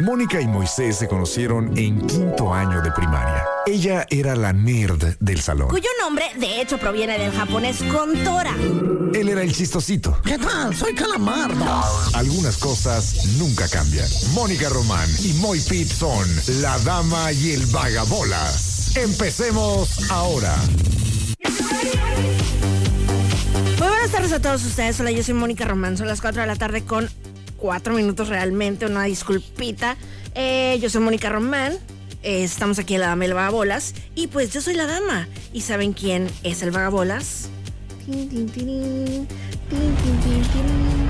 Mónica y Moisés se conocieron en quinto año de primaria. Ella era la nerd del salón. Cuyo nombre, de hecho, proviene del japonés Kontora. Él era el chistosito. ¿Qué tal? Soy Calamardo. Algunas cosas nunca cambian. Mónica Román y Moy Pitt son la dama y el vagabolas. Empecemos ahora. Muy buenas tardes a todos ustedes. Hola, yo soy Mónica Román. Son las 4 de la tarde con 4 minutos realmente. Una disculpita. Eh, yo soy Mónica Román. Eh, estamos aquí en la dama y el vagabolas. Y pues yo soy la dama. ¿Y saben quién es el vagabolas? Tin, tin, tirín, tin, tin, tin, tirín.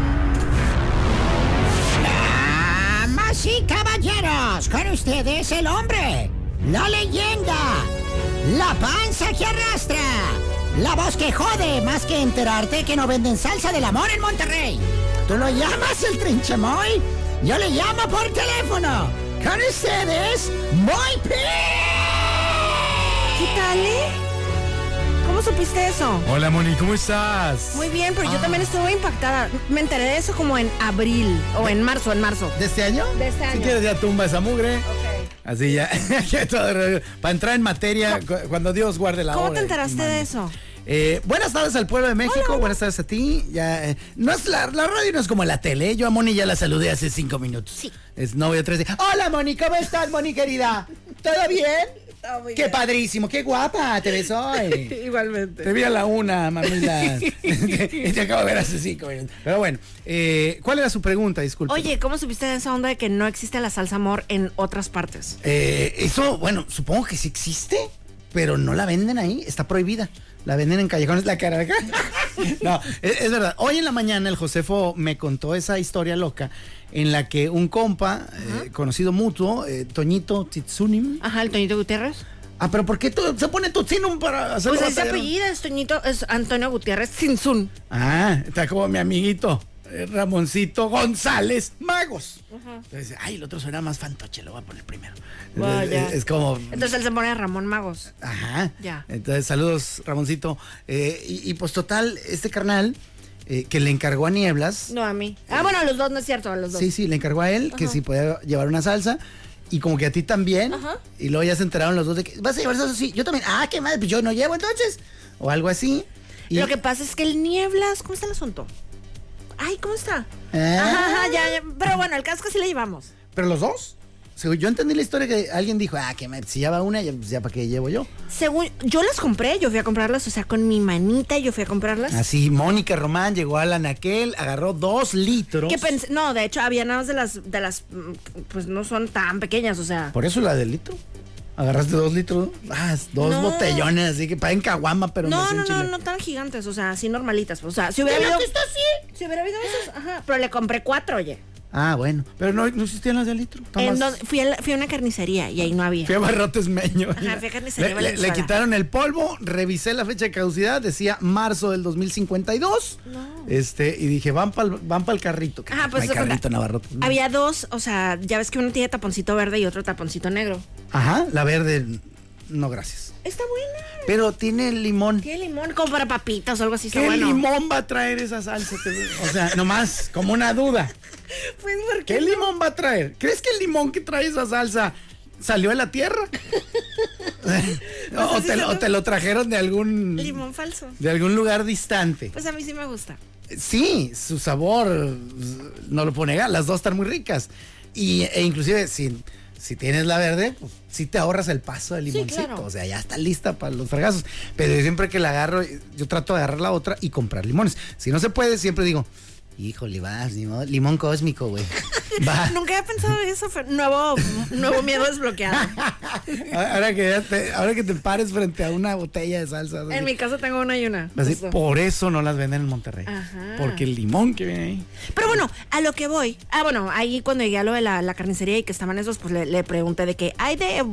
Damas y caballeros, con ustedes el hombre, la leyenda, la panza que arrastra, la voz que jode más que enterarte que no venden salsa del amor en Monterrey. Tú lo llamas el trinchemoy, yo le llamo por teléfono. Con ustedes, Moy P. ¿Qué tal, eh? ¿Cómo supiste eso? Hola Moni, ¿cómo estás? Muy bien, pero yo también estuve impactada. Me enteré de eso como en abril o en marzo, en marzo. ¿De este año? De este Si año. quieres ya tumba esa mugre. Ok. Así ya. ya todo- Para entrar en materia, cu- cuando Dios guarde la ¿Cómo hora te enteraste de eso? Eh, buenas tardes al pueblo de México, buenas tardes a ti. Ya, eh, no es la, la radio no es como la tele. Yo a Moni ya la saludé hace cinco minutos. Sí. Es novia 13. Hola Moni, ¿cómo estás, Moni querida? ¿Todo bien? Todo muy Qué padrísimo, qué guapa te ves hoy. Igualmente. Te vi a la una, mamila. te acabo de ver hace cinco minutos. Pero bueno, eh, ¿cuál era su pregunta? Disculpe. Oye, ¿cómo supiste de esa onda de que no existe la salsa amor en otras partes? Eh, eso, bueno, supongo que sí existe, pero no la venden ahí, está prohibida. La venden en callejones, la cara. No, es, es verdad. Hoy en la mañana el Josefo me contó esa historia loca en la que un compa, eh, conocido mutuo, eh, Toñito Titsunim. Ajá, el Toñito Gutiérrez. Ah, pero ¿por qué tú- se pone Tutsinum para hacer Pues ese apellido es Toñito, es Antonio Gutiérrez Sinsun. Ah, está como mi amiguito. Eh, Ramoncito González Magos. Entonces, ay, el otro suena más fantoche, lo voy a poner primero. Vaya. Es, es como. Entonces él se pone Ramón Magos. Ajá. Ya. Entonces, saludos, Ramoncito. Eh, y, y, pues total, este carnal eh, que le encargó a Nieblas. No a mí. Ah, bueno, a los dos no es cierto, a los dos. Sí, sí, le encargó a él que si podía llevar una salsa. Y como que a ti también. Ajá. Y luego ya se enteraron los dos de que vas a llevar salsa. Sí, yo también. Ah, qué madre, pues yo no llevo entonces. O algo así. Y, Lo que pasa es que el Nieblas, ¿cómo está el asunto? Ay, ¿cómo está? Ajá, ajá, ya, ya. Pero bueno, el casco sí le llevamos. ¿Pero los dos? Sí, yo entendí la historia que alguien dijo, ah, que madre, si ya va una, ya, pues ya para qué llevo yo. Según, yo las compré, yo fui a comprarlas, o sea, con mi manita yo fui a comprarlas. Así, Mónica Román llegó a la Naquel, agarró dos litros. Que pensé, no, de hecho, había nada más de las, de las, mm, pues no son tan pequeñas, o sea. Por eso la del litro. Agarraste dos litros. Ah, dos No. botellones, así que para en caguama, pero No, no, no, Chile. no tan gigantes, o sea, así normalitas. O sea, si hubiera habido. Si hubiera habido esos, ajá. Pero le compré cuatro, oye. Ah, bueno. Pero no, no existían las de litro. En donde- fui, a la- fui a una carnicería y ahí no había. Fui a Barrotes Meño. Ajá, fui a carnicería le, le- quitaron el polvo, revisé la fecha de caducidad, decía marzo del 2052. Este, y dije, van para van pa'l carrito. Ajá, pues no hay carrito en. ¿no? Había dos, o sea, ya ves que uno tiene taponcito verde y otro taponcito negro. Ajá, la verde, no gracias. Está buena. Pero tiene limón. Tiene limón, como para papitas o algo así. Está ¿Qué bueno. limón va a traer esa salsa? O sea, nomás, como una duda. Pues, ¿por ¿Qué limón va a traer? ¿Crees que el limón que trae esa salsa salió de la tierra? o, te, o te lo trajeron de algún Limón falso. de algún lugar distante. Pues a mí sí me gusta. Sí, su sabor no lo puedo negar, las dos están muy ricas. Y, e inclusive si, si tienes la verde, pues sí te ahorras el paso del Sí, limoncito. claro. O sea, ya está lista para los fregazos. Pero yo siempre que la agarro, yo trato de agarrar la otra y comprar limones. Si no se puede, siempre digo, híjole, vas, limón cósmico, güey. Nunca había pensado en eso. Fer. Nuevo, nuevo miedo desbloqueado. Ahora que, ya te, ahora que te pares frente a una botella de salsa. así, En mi casa tengo una y una. así, por eso no las venden en Monterrey. Ajá. Porque el limón que viene ahí. Pero bueno, a lo que voy. Ah, bueno, ahí cuando llegué a lo de la, la carnicería y que estaban esos, pues le, le pregunté de que hay de,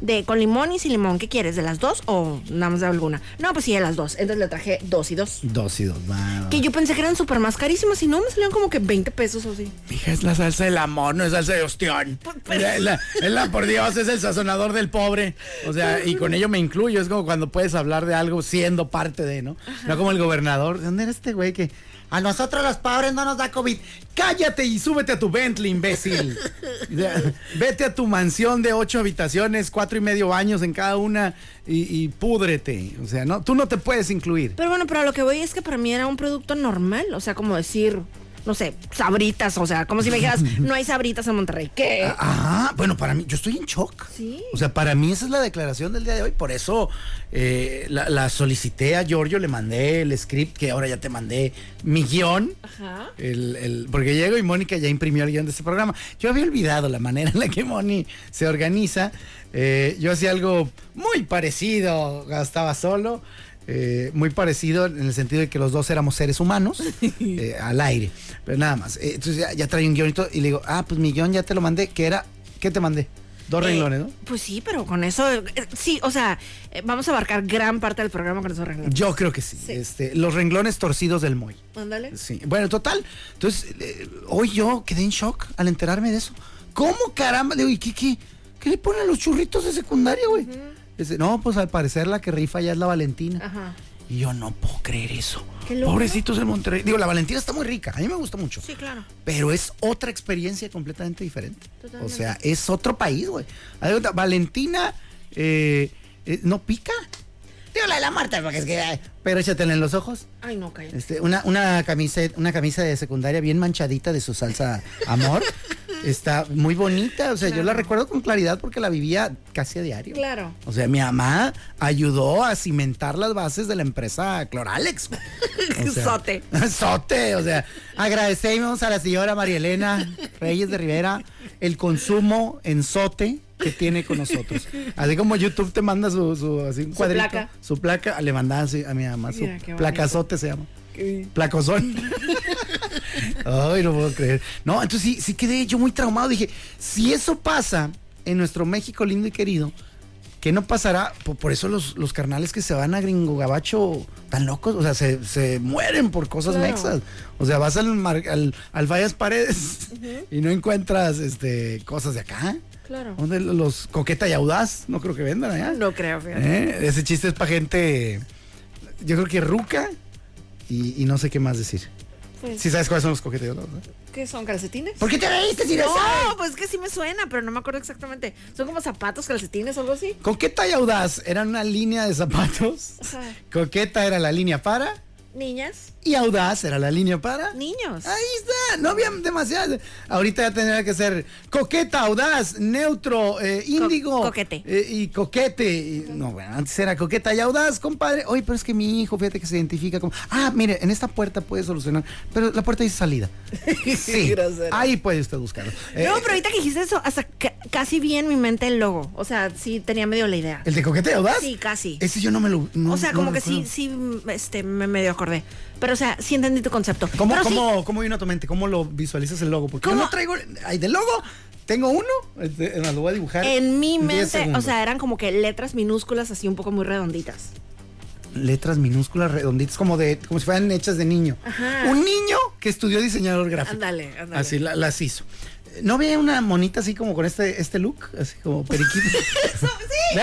de con limón y sin limón. ¿Qué quieres? ¿De las dos o nada más de alguna? No, pues sí, de las dos. Entonces le traje dos y dos. Dos y dos, va. Que yo pensé que eran súper más carísimas y no, me salieron como que 20 pesos o así. Mija, es la salsa del amor, no es salsa de ostión. Es la, es la- por Dios, es el sazonador del pobre. O sea, y con ello me incluyo. Es como cuando puedes hablar de algo siendo parte de, ¿no? No como el gobernador. ¿De dónde era este güey que.? A nosotros los pobres no nos da COVID. Cállate y súbete a tu Bentley, imbécil. Vete a tu mansión de ocho habitaciones, cuatro y medio baños en cada una y, y púdrete. O sea, no, tú no te puedes incluir. Pero bueno, pero lo que voy es que para mí era un producto normal. O sea, como decir, no sé, sabritas. O sea, como si me dijeras, no hay sabritas en Monterrey. ¿Qué? Ah, bueno, para mí, yo estoy en shock. Sí. O sea, para mí esa es la declaración del día de hoy. Por eso eh, la, la solicité a Giorgio, le mandé el script, que ahora ya te mandé mi guion. Ajá. El, el- porque llego y Mónica ya imprimió el guion de este programa. Yo había olvidado la manera en la que Moni se organiza. Eh, yo hacía algo muy parecido, estaba solo. Eh, muy parecido en el sentido de que los dos éramos seres humanos eh, al aire, pero nada más. Eh, entonces ya, ya traía un guion y le digo, ah, pues mi guion ya te lo mandé, que era, ¿qué te mandé? Dos Eh, renglones, ¿no? Pues sí, pero con eso, sí, o sea, vamos a abarcar gran parte del programa con esos renglones. Yo creo que sí. Sí. Este, los renglones torcidos del Moy. Ándale. Sí, bueno, total. Entonces, hoy yo quedé en shock al enterarme de eso. ¿Cómo caramba? Le digo, ¿y qué, qué, qué le ponen los churritos de secundaria, güey? Dice, no, pues al parecer la que rifa ya es la Valentina. Ajá. Y yo no puedo creer eso. Pobrecitos en Monterrey. Digo, la Valentina está muy rica. A mí me gusta mucho. Sí, claro. Pero es otra experiencia completamente diferente. Totalmente. O sea, es otro país, güey. Valentina eh, eh, no pica. La de la Marta, porque es que... ay, Pero échatela en los ojos. Ay, no, cállate. Este, una, una, camisa, una camisa de secundaria bien manchadita de su salsa amor. Está muy bonita. O sea, yo la recuerdo con claridad porque la vivía casi a diario. Claro. O sea, mi mamá ayudó a cimentar las bases de la empresa Cloralex. güey. O sea, Sote. Sote, o sea, agradecemos a la señora María Elena Reyes de Rivera el consumo en sote que tiene con nosotros. Así como YouTube te manda su, su así un Su cuadrito, placa. su placa, le mandaba así a mi mamá, su Mira, placazote se llama. Qué- Placozón. Ay, no puedo creer. No, entonces sí, sí quedé yo muy traumado. Dije, si eso pasa en nuestro México lindo y querido, ¿qué no pasará? Por, por eso los, los carnales que se van a Gringo Gabacho tan locos, o sea, se, se mueren por cosas Claro. mexas. O sea, vas al, mar- al, al Fallas Paredes y no encuentras este, cosas de acá. Claro. ¿Dónde los coqueta y audaz? No creo que vendan allá. No creo, fíjate. ¿Eh? Ese chiste es para gente, yo creo que ruca y, y no sé qué más decir. Pues, Si sabes cuáles son los coquetas y audaz, ¿no? ¿Qué son calcetines? ¿Por qué te reíste si no No, sabes? pues que sí me suena, pero no me acuerdo exactamente. Son como zapatos, calcetines o algo así. Coqueta y audaz eran una línea de zapatos. Ajá. Coqueta era la línea para Niñas, y audaz era la línea para. niños. Ahí está, no había demasiadas. Ahorita ya tendría que ser coqueta, audaz, neutro, eh, índigo. coquete. eh, y coquete. Y- no, bueno, antes era coqueta y audaz, compadre. Oye, pero es que mi hijo, fíjate que se identifica como. Ah, mire, en esta puerta puede solucionar. Pero la puerta dice salida. Sí. Ahí puede usted buscarlo. Eh, No, pero ahorita que dijiste eso, hasta ca- casi vi en mi mente el logo. O sea, sí tenía medio la idea. ¿El de coquete y audaz? Sí, casi. Ese yo no me lo. no- o sea, no como lo que sí, sí, este, me medio acordé. Pero, o sea, sí entendí tu concepto. ¿Cómo, Pero sí, cómo, ¿Cómo vino a tu mente? ¿Cómo lo visualizas el logo? Porque yo no traigo. Ay, del logo tengo uno. este, lo voy a dibujar. en mi 10 mente, o segundos. sea, eran como que letras minúsculas así un poco muy redonditas. letras minúsculas, redonditas, como de, como si fueran hechas de niño. Ajá. Un niño que estudió diseñador gráfico. Ándale, ándale. Así la- las hizo. ¿No ve una monita así como con este, este look? Así como periquito. Eso,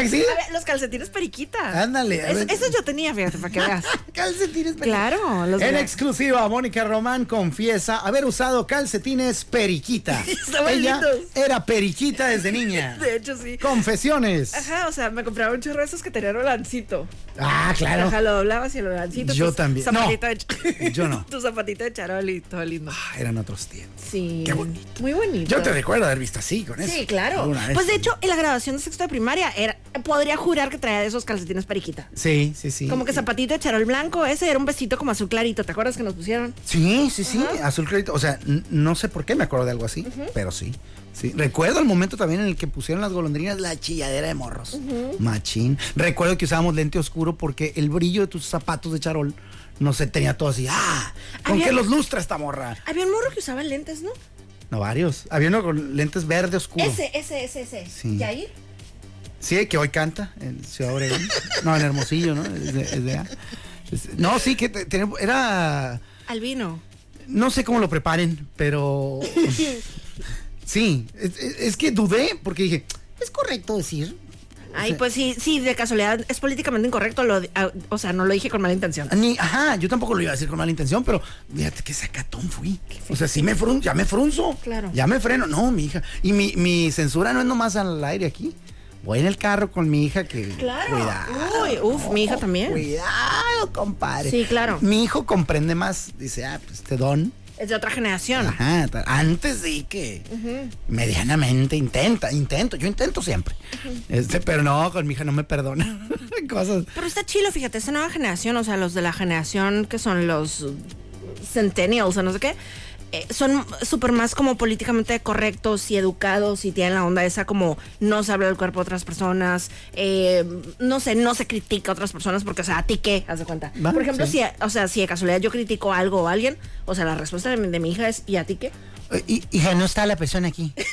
sí. Los calcetines periquita. Ándale, Es-. Esos yo tenía, fíjate, para que veas. calcetines periquita. Claro, los En exclusiva, Mónica Román confiesa haber usado calcetines periquita. Estaban Ella lindos. era periquita desde niña. De hecho, sí. Confesiones. Ajá, o sea, me compraba un chorro de esos que tenían rolancito. Ah, claro. Ajá, lo doblabas y el rolancito. Yo también. Zapatito No, de yo no. tu zapatito de charol y todo lindo. Ah, eran otros tiempos. Sí. Qué bonito. Muy bonito. Yo te recuerdo haber visto así con eso. Sí, claro. Pues de hecho, en la grabación de sexto de primaria, era, podría jurar que traía de esos calcetines periquita. Sí, sí, sí. Como que zapatito de charol blanco, ese era un besito como azul clarito, ¿te acuerdas que nos pusieron? Sí, sí, sí, azul clarito. O sea, no sé por qué me acuerdo de algo así, pero sí. Sí, recuerdo el momento también en el que pusieron las golondrinas la chilladera de morros. Machín. Recuerdo que usábamos lente oscuro porque el brillo de tus zapatos de charol no se tenía todo así. ¡Ah! ¿Con qué los lustra esta morra? Había un morro que usaba lentes, ¿no? No, varios. Había uno con lentes verde oscuro. Ese, ese, ese, ese. Sí. ¿Yair? Sí, que hoy canta en Ciudad Obregón. no, en Hermosillo, ¿no? Es de- es de allá. Es- no, sí, que te- tenía- era. Albino. No sé cómo lo preparen, pero. sí, es, es- es que dudé porque dije, ¿es correcto decir? Ay, pues sí, sí, de casualidad es políticamente incorrecto, lo, ah, o sea, no lo dije con mala intención. Ni, ajá, yo tampoco lo iba a decir con mala intención, pero fíjate qué sacatón fui. O sea, sí me frun, ya me frunzo. Claro. Ya me freno. No, mi hija. Y mi, mi censura no es nomás al aire aquí. Voy en el carro con mi hija que. Claro. Cuidado. Uy, uf, mi hija también. Cuidado, compadre. Sí, claro. Mi hijo comprende más. Dice, ah, pues este don. Es de otra generación. Ajá, antes sí que medianamente intenta, intento, yo intento siempre. Este, pero no, con mi hija no me perdona cosas. Pero está chilo, fíjate, esta nueva generación, o sea, los de la generación que son los uh, centennials o no sé qué, eh, son súper más como políticamente correctos y educados y tienen la onda esa como no se habla del cuerpo de otras personas, eh, no sé, no se critica a otras personas porque, o sea, ¿a ti qué? Haz de cuenta. Por ejemplo, sí. si, o sea, si de casualidad yo critico algo o alguien, o sea, la respuesta de mi, de mi hija es ¿y a ti qué? Hi- Hija, no está la persona aquí.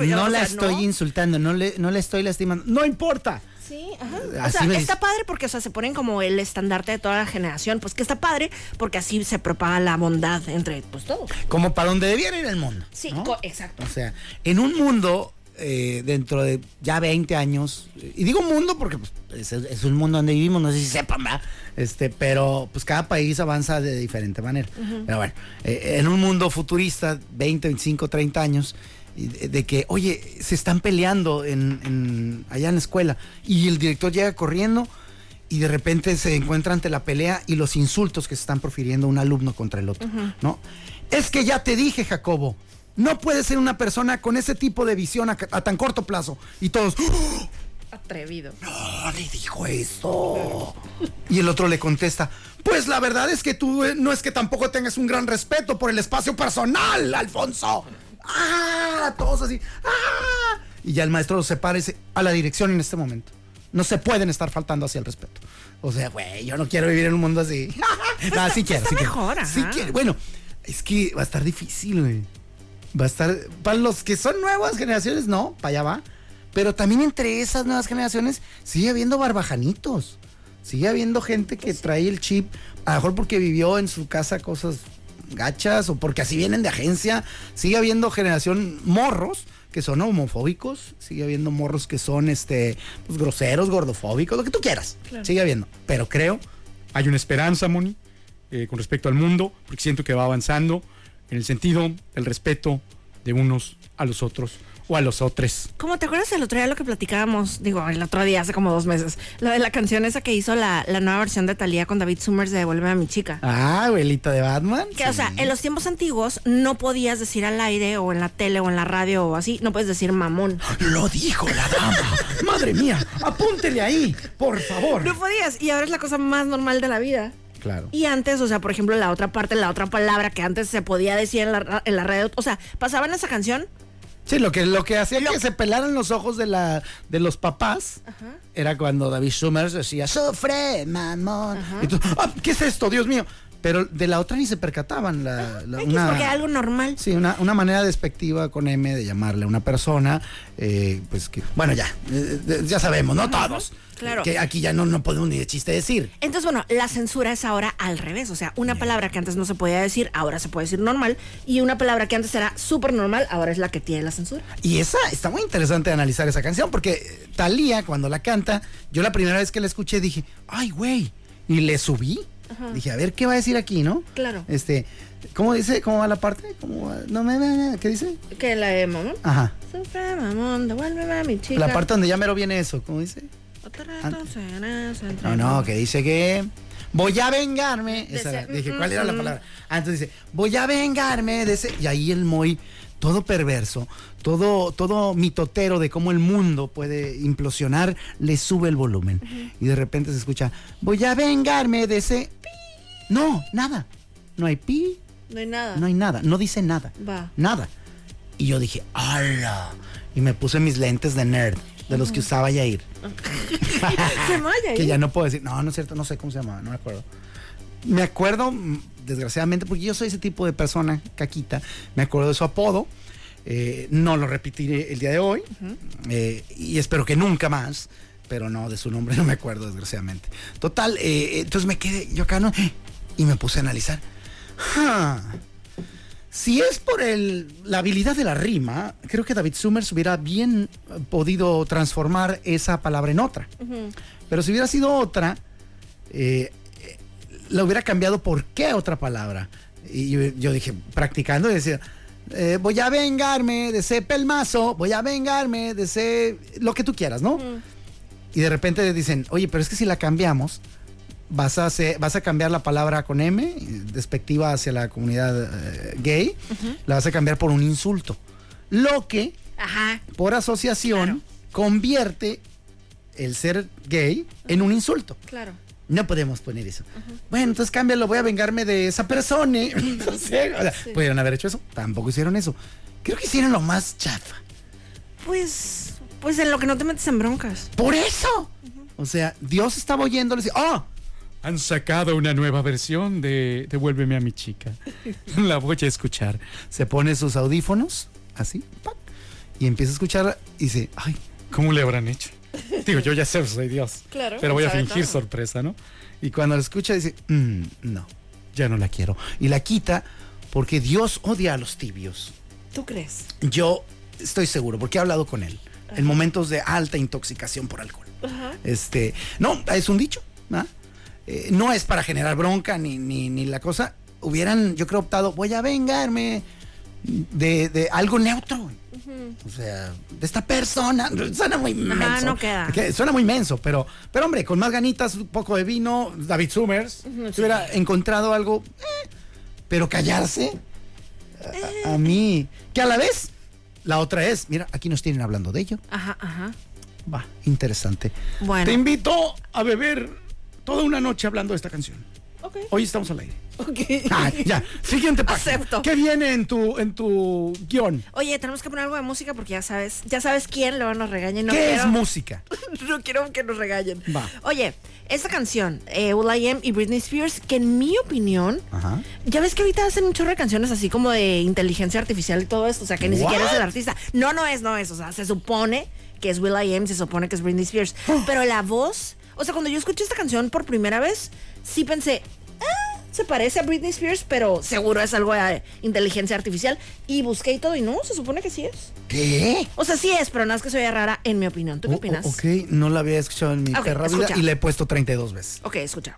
O No la estoy ¿no? insultando, no le, no le estoy lastimando. No importa. Sí, ajá. O sea, me está padre porque, o sea, se ponen como el estandarte de toda la generación. Pues que está padre porque así se propaga la bondad entre pues todos. Como para donde debiera ir el mundo. Sí, exacto. O sea, en un mundo eh, dentro de ya 20 años, y digo mundo porque pues, es, es un mundo donde vivimos, no sé si sepan, ¿verdad? Este, pero pues cada país avanza de diferente manera. Pero bueno, eh, en un mundo futurista, 20, 25, 30 años, de, que, oye, se están peleando en, en- allá en la escuela y el director llega corriendo y de repente se encuentra ante la pelea y los insultos que se están profiriendo un alumno contra el otro, ¿no? Es que ya te dije, Jacobo, no puedes ser una persona con ese tipo de visión a, a tan corto plazo. Y todos, ¡Oh! Atrevido. no le dijo eso. Y el otro le contesta, pues la verdad es que tú eh, no es que tampoco tengas un gran respeto por el espacio personal, Alfonso. Ah, todos así. Ah. Y ya el maestro los separa y dice, a la dirección en este momento. No se pueden estar faltando así al respeto. O sea, güey, yo no quiero vivir en un mundo así. no, sí quiero, sí quiero. mejor, ajá. Sí quiero. Bueno, es que va a estar difícil, güey. Va a estar. Para los que son nuevas generaciones, no, para allá va. Pero también entre esas nuevas generaciones sigue habiendo barbajanitos. Sigue habiendo gente que trae el chip, a lo mejor porque vivió en su casa cosas gachas o porque así vienen de agencia. Sigue habiendo generación morros que son homofóbicos, sigue habiendo morros que son este pues, groseros, gordofóbicos, lo que tú quieras. Sigue habiendo. Pero creo hay una esperanza, Moni, eh, con respecto al mundo, porque siento que va avanzando en el sentido del respeto de unos a los otros o a los otros. Como te acuerdas el otro día lo que platicábamos, digo, el otro día hace como dos meses, lo de la canción esa que hizo la, la nueva versión de Thalía con David Summers de Devuelve a mi chica. Ah, abuelita de Batman. Que, o sea, en los tiempos antiguos no podías decir al aire o en la tele o en la radio o así, no puedes decir mamón. Lo dijo la dama. Madre mía, apúntele ahí, por favor. No podías y ahora es la cosa más normal de la vida. Claro. Y antes, o sea, por ejemplo, la otra parte, la otra palabra que antes se podía decir en la, en la radio, o sea, pasaban esa canción Sí, lo que, lo que hacía que se pelaran los ojos de, la, de los papás era cuando David Summers decía, sufre, mamón. Y tú, "Ah, ¿qué es esto, Dios mío? Pero de la otra ni se percataban. La, la- X, una- porque algo normal. Sí, una, una manera despectiva con M de llamarle a una persona, eh, pues que, bueno, ya, eh, eh, ya sabemos, ¿no? Todos. claro. Que aquí ya no, no podemos ni de chiste decir. Entonces, bueno, la censura es ahora al revés. O sea, una palabra que antes no se podía decir, ahora se puede decir normal. Y una palabra que antes era súper normal, ahora es la que tiene la censura. Y esa, está muy interesante analizar esa canción, porque Talía, cuando la canta, yo la primera vez que la escuché dije, ay, güey, y le subí. Dije, a ver qué va a decir aquí, ¿no? Claro. Este, ¿cómo dice? ¿Cómo va la parte? ¿Cómo va? No me, me- ¿qué dice? Que la de mamón. Ajá. Sufre, mamón, devuélveme a mi chica. La parte donde ya mero viene eso, ¿cómo dice? No, no, que dice que voy a vengarme. Esa era. Dije, ¿cuál era la palabra? Ah, entonces dice, voy a vengarme de ese. Y ahí el Moy, todo perverso, todo, todo mitotero de cómo el mundo puede implosionar, le sube el volumen. Y de repente se escucha, voy a vengarme de ese. Pi". No, nada. No hay pi, No hay nada. no hay nada. No dice nada. Va. Nada. Y yo dije, ¡hala! Y me puse mis lentes de nerd, de los que usaba Yair. Se malla Que ahí. ya no puedo decir. No, no es cierto, no sé cómo se llamaba, no me acuerdo. Me acuerdo, mm, desgraciadamente, porque yo soy ese tipo de persona, caquita, me acuerdo de su apodo. eh, no lo repetiré el día de hoy. eh, y espero que nunca más. Pero no, de su nombre no me acuerdo, desgraciadamente. Total, eh, entonces me quedé yo acá, ¿no? Y me puse a analizar. Ja, Si es por el, la habilidad de la rima, creo que David Summers hubiera bien eh, podido transformar esa palabra en otra. Pero si hubiera sido otra, eh, eh, la hubiera cambiado por qué otra palabra. Y yo, yo dije, practicando, y decía, eh, voy a vengarme de ese pelmazo, voy a vengarme de ese, lo que tú quieras, ¿no? Y de repente dicen, oye, pero es que si la cambiamos, vas a, hacer- vas a cambiar la palabra con M, despectiva hacia la comunidad eh, gay, la vas a cambiar por un insulto. Lo que, Ajá. por asociación, convierte el ser gay en un insulto. Claro. No podemos poner eso. Bueno, entonces cámbialo, voy a vengarme de esa persona. no sé, o sea, ¿Pudieron haber hecho eso? Tampoco hicieron eso. Creo que hicieron lo más chafa. Pues, pues en lo que no te metes en broncas. Por eso. O sea, Dios estaba oyéndole y dice, ¡oh! Han sacado una nueva versión de Devuélveme a mi chica. La voy a escuchar. Se pone sus audífonos, así, ¡pac! y empieza a escuchar y dice, ¡ay! ¿Cómo le habrán hecho? Digo, yo ya sé, soy Dios. Claro, Pero voy a fingir todo. sorpresa, ¿no? Y cuando la escucha dice, "Mm, no, ya no la quiero. Y la quita porque Dios odia a los tibios. ¿Tú crees? Yo estoy seguro, porque he hablado con él en momentos de alta intoxicación por alcohol. Este, no, es un dicho, ¿ah? Eh, no es para generar bronca ni, ni, ni la cosa. Hubieran, yo creo, optado, voy a vengarme de, de algo neutro. O sea, de esta persona. Suena muy menso. no queda. Que Suena muy menso, pero, pero hombre, con más ganitas, un poco de vino, David Summers, se hubiera encontrado algo. eh, pero callarse. A, a mí. Que a la vez, la otra es, mira, aquí nos tienen hablando de ello. Ajá, ajá. Va, interesante. Bueno. Te invito a beber toda una noche hablando de esta canción. Ok. Hoy estamos al aire. Ok. Ah, ya. Siguiente página. Acepto. ¿Qué viene en tu, en tu guion? Oye, tenemos que poner algo de música porque ya sabes, ya sabes quién luego nos regaña no ¿Qué quiero, es música? no quiero que nos regañen. Va. Oye, esta canción, eh, Will I Am y Britney Spears, que en mi opinión, Ajá. ya ves que ahorita hacen un chorro de canciones así como de inteligencia artificial y todo esto, o sea, que ni siquiera es el artista. No, no es, no es, o sea, se supone que es Will I Am, se supone que es Britney Spears, pero la voz, o sea, cuando yo escuché esta canción por primera vez, sí pensé, ah, se parece a Britney Spears, pero seguro es algo de inteligencia artificial. Y busqué y todo, y no, se supone que sí es. ¿Qué? O sea, sí es, pero nada más que se oye rara en mi opinión. ¿Tú qué O- opinas? o- ok, no la había escuchado en mi Ok, perra vida escucha. y la he puesto 32 veces. Ok, escucha.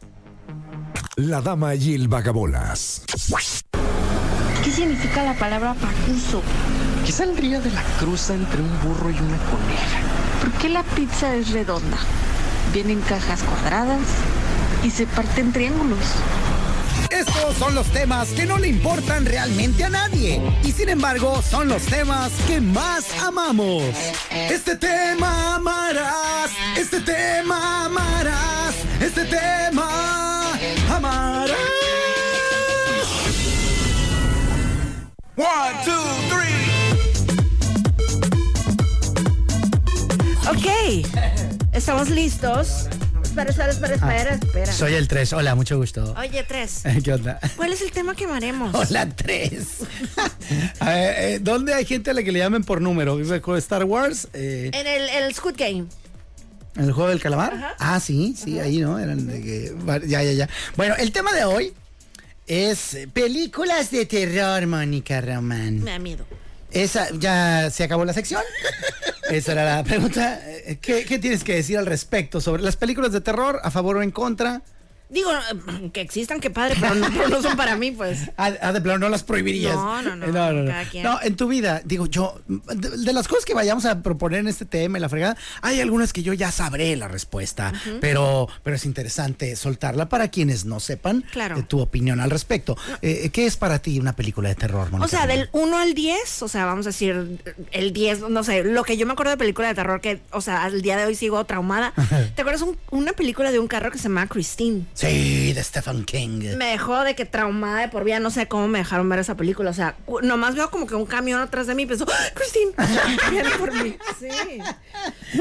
La dama y el vagabolas. ¿Qué significa la palabra pacuso? ¿Qué saldría de la cruza entre un burro y una coneja? ¿Por qué la pizza es redonda? Viene en cajas cuadradas y se parte en triángulos. Estos son los temas que no le importan realmente a nadie y sin embargo son los temas que más amamos. Este tema amarás, este tema amarás, este tema amarás. One, two, three. Ok, estamos listos. Espera, espera, espera, espera, espera. Ah, Soy el 3, hola, mucho gusto. Oye, tres. ¿Qué onda? ¿Cuál es el tema que amaremos? Hola 3. ¿Dónde hay gente a la que le llamen por número? ¿Es el juego de Star Wars? Eh, En el, el Squid Game. ¿En el juego del calamar? Ajá. Ah, sí, sí, ahí, ¿no? Eran de que- ya, ya, ya. Bueno, el tema de hoy es eh, películas de terror, Mónica Román. Me da miedo. Esa, ya se acabó la sección. Esa era la pregunta. ¿Qué, qué tienes que decir al respecto sobre las películas de terror? ¿A favor o en contra? Digo, eh, que existan, qué padre, pero no, pero no son para mí, pues. Ah, ah, de plano no las prohibirías. No, no, no, Eh, no, no, no. cada quien. No, en tu vida, digo yo, de, de las cosas que vayamos a proponer en este tema, en la fregada, hay algunas que yo ya sabré la respuesta, pero, pero es interesante soltarla para quienes no sepan Claro. eh, tu opinión al respecto. Eh, ¿Qué es para ti una película de terror, Mónica? O sea, del 1 al 10, o sea, vamos a decir el 10, no sé, lo que yo me acuerdo de película de terror que, o sea, al día de hoy sigo traumada. ¿Te acuerdas un- una película de un carro que se llama Christine? Sí, de Stephen King. Me dejó de que traumada de por vida, no sé cómo me dejaron ver esa película. O sea, nomás veo como que un camión atrás de mí y pensó, ¡Ah, Christine, viene por mí. Sí.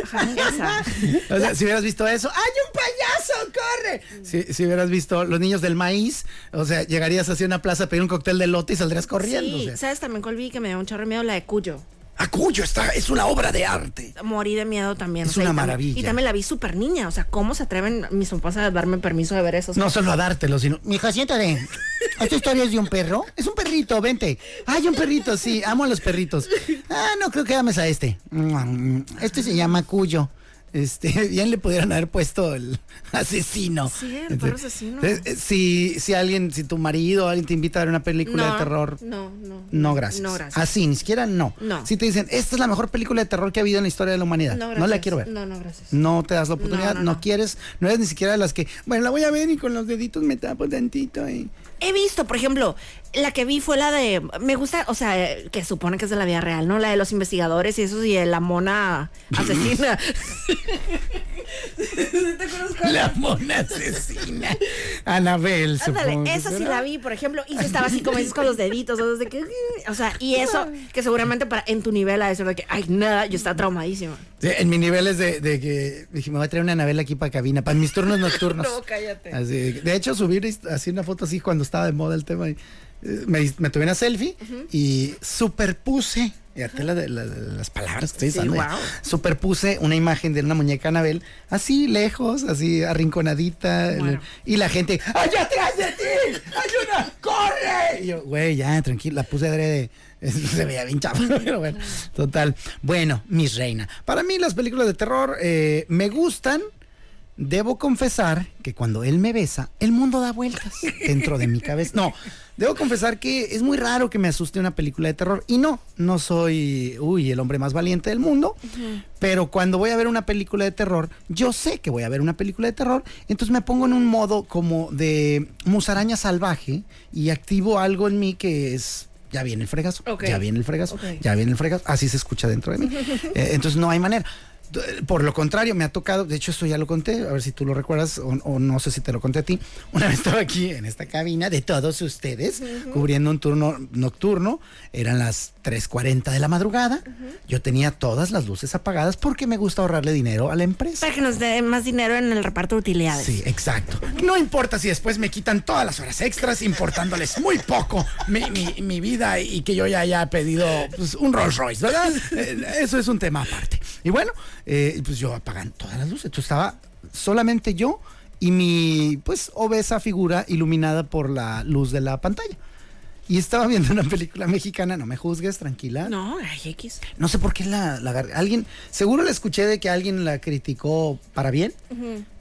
Ajá. O sea, si hubieras visto eso, ¡hay un payaso! ¡Corre! Si, si hubieras visto Los Niños del Maíz, o sea, llegarías hacia una plaza a pedir un cóctel de lote y saldrías corriendo. Sí, o sea. ¿sabes también cuál vi que me dio un chorro de miedo? La de Cuyo. Acuyo está, es una obra de arte. Morí de miedo también. Es o sea, una y maravilla. Y también la vi súper niña. O sea, ¿cómo se atreven mis papás a darme permiso de ver eso? No solo a dártelo, sino. Mijo, siéntate. ¿Esta historia es de un perro? Es un perrito, vente. Ay, un perrito, sí, amo a los perritos. Ah, no, creo que llames a este. Este se llama Cuyo. Este, bien le pudieran haber puesto el asesino. Sí, el perro asesino. Eh, eh, Si, si alguien, si tu marido o alguien te invita a ver una película No, de terror, No, no. no, gracias. No, gracias. Así, ni siquiera no. No. Si te dicen, esta es la mejor película de terror que ha habido en la historia de la humanidad, No, no, gracias. la quiero ver. No, no, gracias. No te das la oportunidad, No, no, no, no. quieres, no eres ni siquiera de las que, bueno, la voy a ver y con los deditos me tapo tantito. Y... He visto, por ejemplo, la que vi fue la de. Me gusta, o sea, que supone que es de la vida real, ¿no? La de los investigadores y eso, y la mona asesina. ¿Te acuerdas cuál? La mona asesina. Anabel, Ándale, esa sí la vi, por ejemplo, y se estaba así como dices con los deditos, o, sea, que, o sea, y eso que seguramente para en tu nivel a decir de que, ay, nada, yo estaba traumadísima. Sí, en mi nivel es de, de que dije, me voy a traer una Anabel aquí para cabina, para mis turnos nocturnos. No, cállate. Así, de hecho, subir así una foto así cuando estaba de moda el tema. y, eh, me, me tomé una selfie y superpuse, la de- la de las palabras que estoy Sí, usando. guau. Superpuse una imagen de una muñeca Anabel, así lejos, así arrinconadita. Bueno. Y la gente, ¡allá atrás de ti! ¡Hay una! ¡Corre! Y yo, güey, ya, tranquilo, la puse adrede. Se veía bien chafa, pero bueno, total. Bueno, mis reina. Para mí las películas de terror eh, me gustan. Debo confesar que cuando él me besa, el mundo da vueltas dentro de mi cabeza. No, debo confesar que es muy raro que me asuste una película de terror. Y no, no soy, uy, el hombre más valiente del mundo. Pero cuando voy a ver una película de terror, yo sé que voy a ver una película de terror. Entonces me pongo en un modo como de musaraña salvaje y activo algo en mí que es... Ya viene el fregazo, ya viene el fregazo, ya viene el fregazo, así se escucha dentro de mí. Eh, entonces no hay manera. Por lo contrario, me ha tocado, de hecho esto ya lo conté, a ver si tú lo recuerdas o, o no sé si te lo conté a ti. Una vez estaba aquí en esta cabina de todos ustedes, cubriendo un turno nocturno, eran las 3.40 de la madrugada, yo tenía todas las luces apagadas porque me gusta ahorrarle dinero a la empresa. Para que nos dé más dinero en el reparto de utilidades. Sí, exacto. No importa si después me quitan todas las horas extras, importándoles muy poco mi, mi- mi vida y que yo ya haya pedido pues, un Rolls Royce, ¿verdad? Eh, Eso es un tema aparte. Y bueno, eh, pues yo apagan todas las luces. Entonces estaba solamente yo y mi pues obesa figura iluminada por la luz de la pantalla. Y estaba viendo una película mexicana, no me juzgues, tranquila. No, ay, X. No sé por qué la, la agarré. Alguien, seguro la escuché de que alguien la criticó para bien.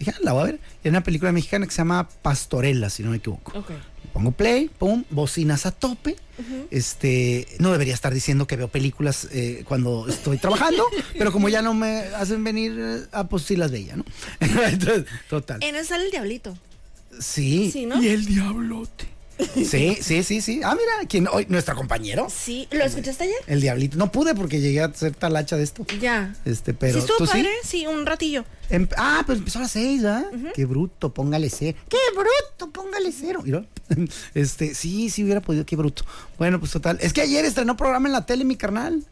Dije, ah, la voy a ver. Era una película mexicana que se llama Pastorela, si no me equivoco. Ok. Pongo play, pum, bocinas a tope. Este, no debería estar diciendo que veo películas eh, cuando estoy trabajando, pero como ya no me hacen venir, eh, ah, pues sí las veía, ¿no? Entonces, total. En eso sale el diablito. Sí. Sí, ¿no? Y el diablote. Sí, sí, sí, sí. Ah, mira, ¿quién? Hoy, nuestro compañero. Sí, ¿lo escuchaste ayer? El diablito. No pude porque llegué a ser talacha de esto. Ya. Este, pero ¿Sí estuvo tú padre? sí. Sí, un ratillo. Em- ah, pues empezó a las seis, ¿ah? Qué bruto, póngale cero. Qué bruto, póngale cero. Mira, Este, sí, sí hubiera podido, qué bruto. Bueno, pues total. Es que ayer estrenó programa en la tele, mi carnal.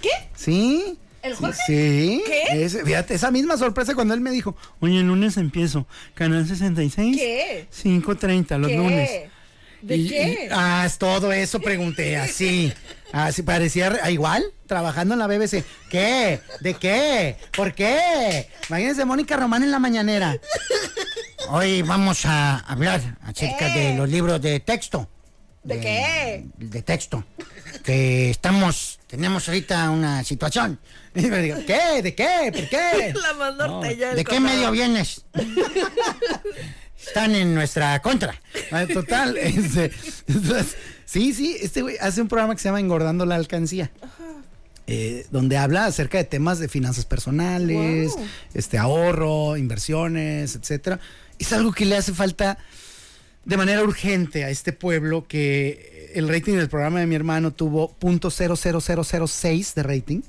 ¿Qué? Sí. ¿El Sí, Jorge? Sí. ¿Qué? Ese- fíjate, esa misma sorpresa cuando él me dijo, oye, el lunes empiezo. Canal 66. ¿Qué? 5.30 los ¿Qué? lunes. ¿De Y- qué? y- ah, todo eso pregunté, así. Así parecía re- ah, igual, trabajando en la BBC. ¿Qué? ¿De qué? ¿Por qué? Imagínense Mónica Román en la mañanera. Hoy vamos a hablar acerca de los libros de texto. ¿De qué? De texto. Que estamos, tenemos ahorita una situación. Y me digo, ¿qué? ¿De qué? ¿Por qué? La más norteña ¿De qué medio vienes? Están en nuestra contra. Ah, Total. este, entonces, sí, sí, este güey hace un programa que se llama Engordando la Alcancía. eh, donde habla acerca de temas de finanzas personales, Wow. este ahorro, inversiones, etcétera. Es algo que le hace falta de manera urgente a este pueblo que el rating del programa de mi hermano tuvo .00006 de rating.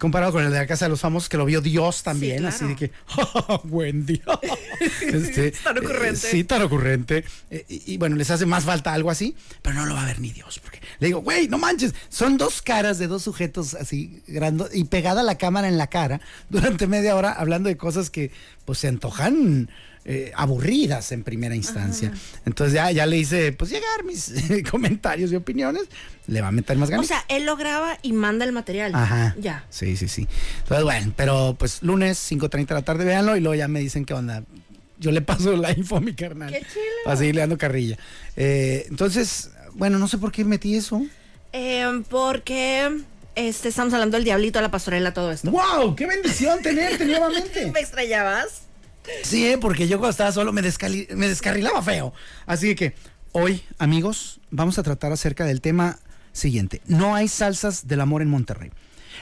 Comparado con el de la Casa de los Famosos, que lo vio Dios también, claro. así de que, buen día. Este, Tan ocurrente. eh, sí, tan ocurrente. Eh, y, y bueno, les hace más falta algo así, pero no lo va a ver ni Dios. Porque le digo, güey, no manches, son dos caras de dos sujetos así, grandes y pegada la cámara en la cara durante media hora hablando de cosas que pues se antojan eh, aburridas en primera instancia. Entonces ya, ya le hice, pues llegar mis comentarios y opiniones, le va a meter más ganas. O sea, él lo graba y manda el material. Ajá. Ya. Sí, sí, sí. Entonces, bueno, pero pues lunes 5.30 de la tarde, véanlo y luego ya me dicen qué onda. yo le paso la info a mi carnal. Qué chilo. Para seguirle dando carrilla. Eh, entonces, bueno, no sé por qué metí eso. Eh, porque este, estamos hablando del diablito, la pastorela, todo esto. ¡Wow! ¡Qué bendición tenerte nuevamente! ¿Me extrañabas? Sí, ¿eh? porque yo cuando estaba solo me, me descarrilaba feo. Así que hoy, amigos, vamos a tratar acerca del tema siguiente. No hay salsas del amor en Monterrey.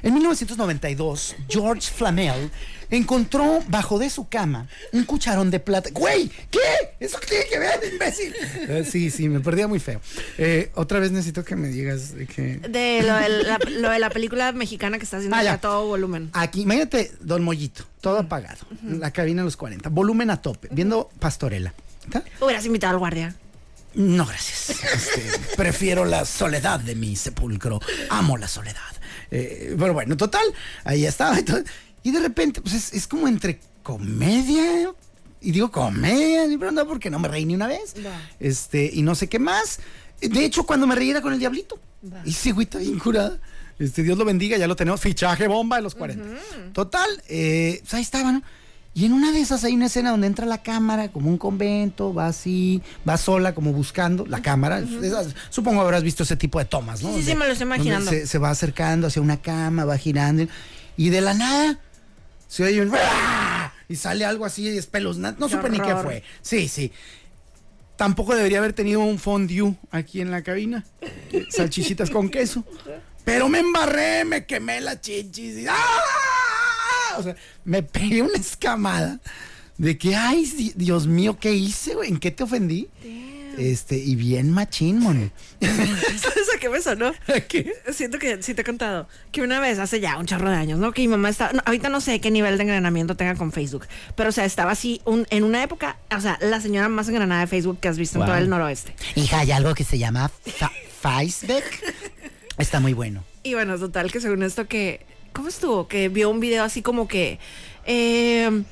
En 1992, George Flamel encontró bajo de su cama un cucharón de plata. ¡Güey! ¿Qué? ¿Eso qué tiene que ver, imbécil? Eh, sí, sí, me perdía muy feo. Eh, otra vez necesito que me digas de que... De lo de, la, lo de la película mexicana que está haciendo Ah, a todo volumen. Aquí, imagínate, Don Mollito, todo apagado. La cabina a los 40, volumen a tope, viendo Pastorela. ¿Está? Hubieras invitado al guardia. No, gracias. Este, prefiero la soledad de mi sepulcro. Amo la soledad. Eh, pero bueno, total, ahí estaba. Todo. Y de repente, pues es, es como entre comedia. Y digo comedia, pero no, porque no me reí ni una vez. Este, y no sé qué más. De hecho, cuando me reí era con el diablito. Y ese güey está bien curada. Este, Dios lo bendiga, ya lo tenemos. Fichaje bomba de los 40. Total, eh, pues ahí estaba, ¿no? Y en una de esas hay una escena donde entra la cámara, como un convento, va así, va sola, como buscando la cámara. Esas- supongo habrás visto ese tipo de tomas, ¿no? Sí, sí, sí, Donde- me lo estoy donde imaginando. Se, se va acercando hacia una cama, va girando. Y de la nada se oye un. ¡ah! Y sale algo así espeluznante. No Qué supe ni qué fue. Sí, sí. Tampoco debería haber tenido un fondue aquí en la cabina. Eh, Salchichitas con queso. Pero me embarré, me quemé la chichis. y- ¡ah! O sea, me pegué una escamada de que, ay, di- Dios mío, ¿qué hice, güey? ¿En qué te ofendí? Este, y bien machín, mon. ¿Sabes a qué me sonó? ¿Qué? Siento que sí te he contado que una vez hace ya un chorro de años, ¿no? Que mi mamá estaba, no, ahorita no sé qué nivel de engranamiento tenga con Facebook, pero o sea, estaba así un- en una época, o sea, la señora más engranada de Facebook que has visto en todo el noroeste. Hija, hay algo que se llama fa- Facebook. Está muy bueno. Y bueno, total, que según esto que, ¿cómo estuvo? Que vio un video así como que, eh,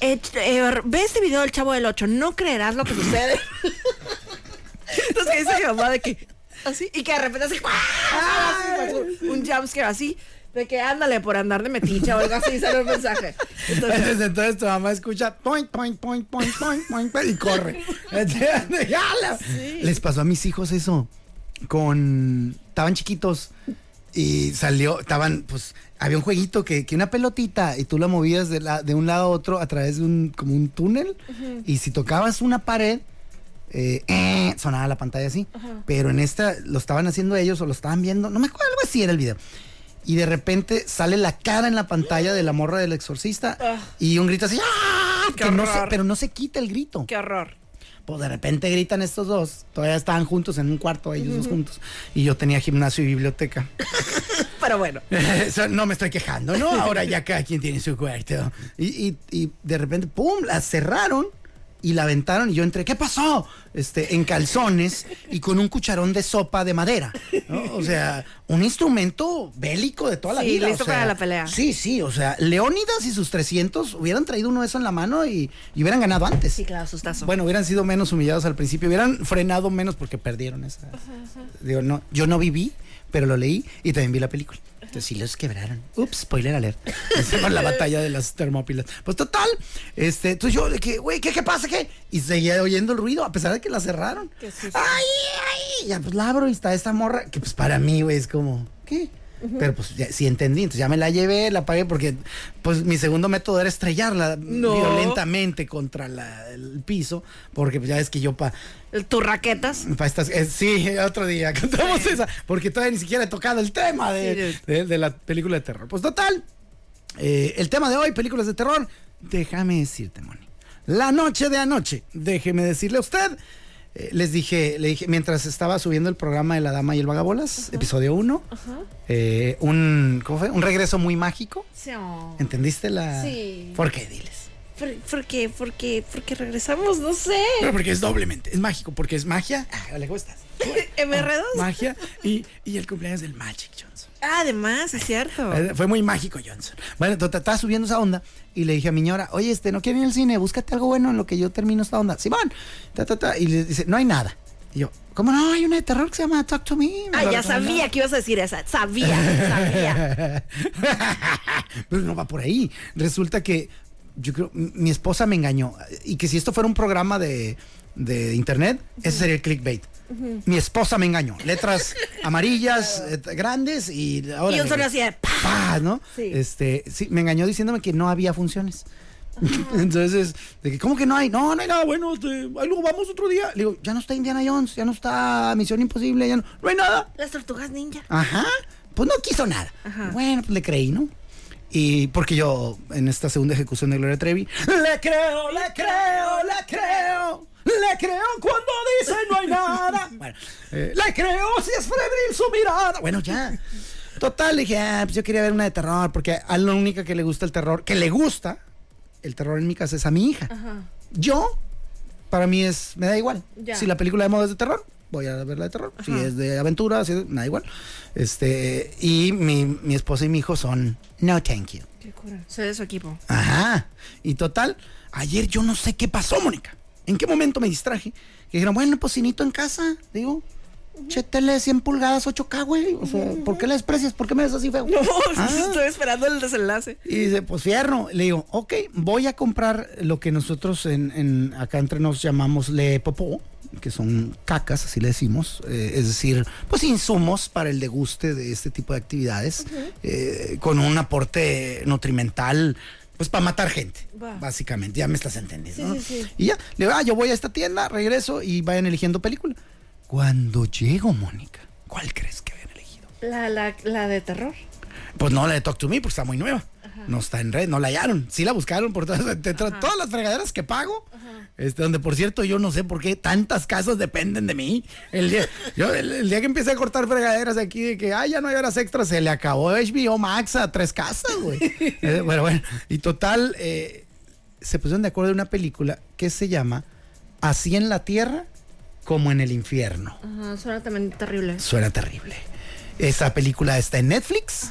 eh, eh, ve este video del Chavo del 8, no creerás lo que sucede. Mi mamá de que, así, y que de repente así, ¡ah! así, pues, un, un jumpscare así, de que ándale por andar de metiche o algo así, sale un mensaje. Entonces, Desde entonces tu mamá escucha point, point, point, point, point, point, point, y corre. Les pasó a mis hijos eso. Con. Estaban chiquitos. Y salió. Estaban, pues. Había un jueguito que, que una pelotita y tú la movías de, la, de un lado a otro a través de un, como un túnel. Y si tocabas una pared, eh, eh, sonaba la pantalla así. Pero en esta lo estaban haciendo ellos o lo estaban viendo. No me acuerdo, algo así era el video. Y de repente sale la cara en la pantalla de la morra del exorcista y un grito así, ¡ah! Que no se- horror. pero no se quita el grito. qué horror. Pues de repente gritan estos dos. Todavía estaban juntos en un cuarto, ellos dos juntos. Y yo tenía gimnasio y biblioteca. Pero bueno, no me estoy quejando, ¿no? Ahora ya cada quien tiene su cuarto. Y, y- y de repente, ¡pum! La cerraron y la aventaron y yo entré, ¿qué pasó? Este, en calzones y con un cucharón de sopa de madera. ¿no? O sea, un instrumento bélico de toda la Sí, vida. o listo sea, para la pelea. Sí, sí, o sea, Leónidas y sus 300 hubieran traído uno de eso en la mano y, y hubieran ganado antes. sí, claro, sustazo. Bueno, hubieran sido menos humillados al principio, hubieran frenado menos porque perdieron esa. Digo, no, yo no viví, pero lo leí y también vi la película. Entonces sí los quebraron. Ups, spoiler alert. La batalla de las termópilas. Pues total, este, entonces yo de que, güey, ¿qué, ¿qué pasa? ¿Qué? Y seguía oyendo el ruido a pesar de que la cerraron. ¡Ay, ay! Ya pues la abro y está esta morra que pues para mí, güey, es como, ¿qué? Pero pues ya, sí entendí, entonces ya me la llevé, la pagué porque pues mi segundo método era estrellarla No. violentamente contra la- el piso, porque pues ya es que yo pa, Tus raquetas. pa estas, eh, sí, otro día contamos esa, porque todavía ni siquiera he tocado el tema de, Sí, de- de la película de terror. Pues total, eh, el tema de hoy, películas de terror, déjame decirte, Moni. La noche de anoche, déjeme decirle a usted, eh, les dije, le dije, mientras estaba subiendo el programa de La Dama y el Vagabolas, episodio 1, eh, un, ¿cómo fue? Un regreso muy mágico. Sí. ¿Entendiste la...? Sí. ¿Por qué? Diles. ¿Por, por qué? ¿Por qué? ¿Por qué regresamos? No sé. Pero porque es doblemente, es mágico, porque es magia. Ah, le gustas. ¿MR2? Magia y, y el cumpleaños del Magic Johnson. Ah, además, es cierto. Eh, Fue muy mágico, Johnson. Bueno, estaba subiendo esa onda y le dije a mi oye, este, ¿no quiere ir al cine? Búscate algo bueno en lo que yo termino esta onda. Simón, ta, ta, ta. Y le dice, no hay nada. Y yo, ¿cómo no? Hay una de terror que se llama Talk to Me. Ah, ya sabía que ibas a decir esa. Sabía, sabía. Pero no va por ahí. Resulta que yo creo, mi esposa me engañó. Y que si esto fuera un programa de, de internet, ese sería el clickbait. Mi esposa me engañó. Letras amarillas, eh, grandes y ahora. Y un sonido así de. ¿no? Sí. Este, sí, me engañó diciéndome que no había funciones. Entonces, de que, ¿cómo que no hay? No, no hay nada bueno, este, ahí luego vamos otro día. Le digo, ya no está Indiana Jones, ya no está Misión Imposible, ya no, no hay nada. Las tortugas ninja. Ajá, pues no quiso nada. Bueno, pues le creí, ¿no? Y porque yo, en esta segunda ejecución de Gloria Trevi, le creo, le creo, le creo. Le creo cuando dice no hay nada. Bueno, eh, le creo si es febril su mirada. Bueno, ya. Total, dije, ah, pues yo quería ver una de terror, porque a la única que le gusta el terror, que le gusta el terror en mi casa es a mi hija. Yo, para mí es, me da igual. Ya. Si la película de moda es de terror, voy a ver la de terror. Si es de aventura, si es- me da igual. Este, y mi, mi esposa y mi hijo son, no thank you. Qué cura. Soy de su equipo. Ajá. Y total, ayer yo no sé qué pasó, Mónica. ¿En qué momento me distraje? Que dijeron, bueno, pues cinito en casa. Digo, che, tele 100 pulgadas, 8K, güey. O sea, ¿por qué la desprecias? ¿Por qué me ves así feo? Ah. estoy esperando el desenlace. Y dice, pues fierro. Le digo, ok, voy a comprar lo que nosotros en, en- acá entre nos llamamos le popó, que son cacas, así le decimos. eh, es decir, pues insumos para el deguste de este tipo de actividades, eh, con un aporte nutrimental, pues para matar gente, básicamente. Ya me estás entendiendo. Sí, ¿no? sí, sí. Y ya, le digo, ah, yo voy a esta tienda, regreso y vayan eligiendo película. Cuando llego, Mónica, ¿cuál crees que habían elegido? La, la, la de terror. Pues no la de Talk to Me, porque está muy nueva. No está en red, no la hallaron. Sí la buscaron por todas, todas las fregaderas que pago. Este, donde por cierto, yo no sé por qué tantas casas dependen de mí. El día, yo, el, el día que empecé a cortar fregaderas aquí de que ay, ya no hay horas extras, se le acabó HBO Max a tres casas, güey. Eh, bueno, bueno. Y total, eh, se pusieron de acuerdo en una película que se llama Así en la tierra como en el infierno. Ajá, suena también terrible. Suena terrible. Esa película está en Netflix.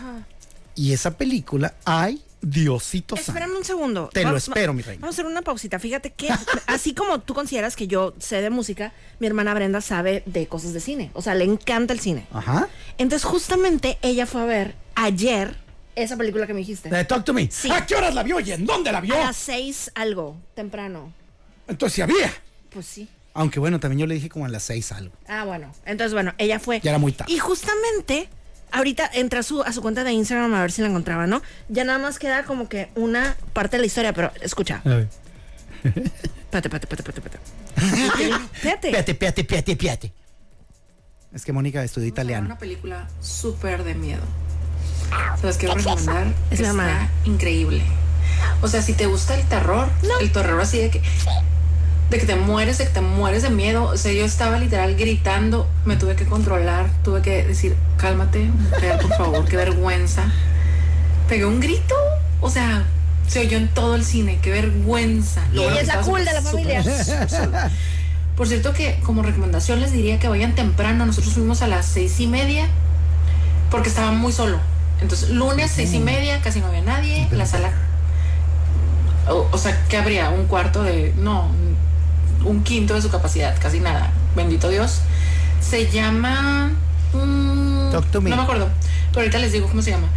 Y esa película, ay, Diosito santo. Espérame un segundo. Te lo espero, mi reina. Vamos a hacer una pausita. Fíjate que, así como tú consideras que yo sé de música, mi hermana Brenda sabe de cosas de cine. O sea, le encanta el cine. Ajá. Entonces, justamente ella fue a ver ayer esa película que me dijiste. La de Talk to Me. Sí. ¿A qué horas la vio y en dónde la vio? A las seis algo, temprano. Entonces sí había. Pues sí. Aunque bueno, también yo le dije como a las seis algo. Ah, bueno. Entonces, bueno, ella fue. Ya era muy tarde. Y justamente, ahorita entra a su, a su cuenta de Instagram a ver si la encontraba, ¿no? Ya nada más queda como que una parte de la historia, pero escucha. Espérate, espérate, espérate, espérate. espérate. Fíjate. Piate, piate, piate, piate. Es que Mónica estudió Una italiano. película súper de miedo. Se las quiero recomendar. Es Está mamá. increíble. O sea, si te gusta el terror, el terror así de que de que te mueres, de que te mueres de miedo. O sea, yo estaba literal gritando, me tuve que controlar, tuve que decir, cálmate, mujer, por favor, qué vergüenza. Pegué un grito, o sea, se oyó en todo el cine, qué vergüenza. Y ella es la cool de la familia. Por cierto que como recomendación les diría que vayan temprano. Nosotros fuimos a las seis y media porque estaba muy solo. Entonces, lunes seis y media, casi no había nadie. La sala, o, o sea, que habría un cuarto de, no, un quinto de su capacidad, casi nada. Bendito Dios. Se llama, mm, Talk to me. no me acuerdo, pero ahorita les digo cómo se llama.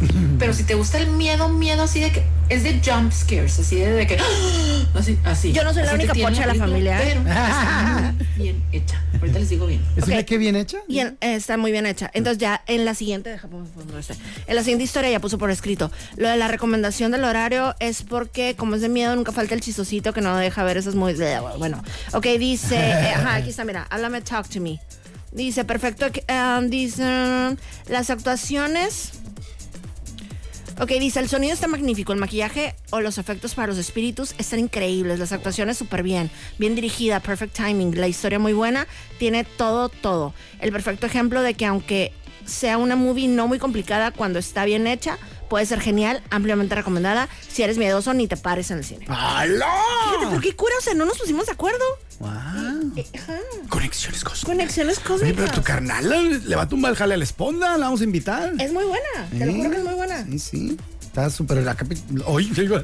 Pero si te gusta el miedo, miedo así de que es de jump scares, así de, de que así, así. Yo no soy la Así única pocha de la familia, ¿eh? Pero está muy bien hecha. Ahorita les digo bien. ¿Es Ok. una que bien hecha? Y en- eh, está muy bien hecha. Entonces ya en la siguiente, deja, pongo- pongo este. en la siguiente historia ya puso por escrito. Lo de la recomendación del horario es porque como es de miedo nunca falta el chistosito que no deja ver esas muy... Bueno, ok, dice, eh, ajá, aquí está, mira, háblame, talk to me. Dice, perfecto, eh, dice, las actuaciones... Ok, dice, el sonido está magnífico, el maquillaje o los efectos para los espíritus están increíbles, las actuaciones súper bien, bien dirigida, perfect timing, la historia muy buena, tiene todo, todo. El perfecto ejemplo de que aunque sea una movie no muy complicada, cuando está bien hecha, puede ser genial, ampliamente recomendada. Si eres miedoso, ni te pares en el cine. ¡Aló! Fíjate, pero qué cura, o sea, no nos pusimos de acuerdo. Wow. Eh. Conexiones cosas. Conexiones Oye, pero cósmicas. tu carnal le- le va a tumbar el jale a la esponda, la vamos a invitar. Es muy buena, te lo juro que es muy buena. Sí, sí. Está súper la yo digo,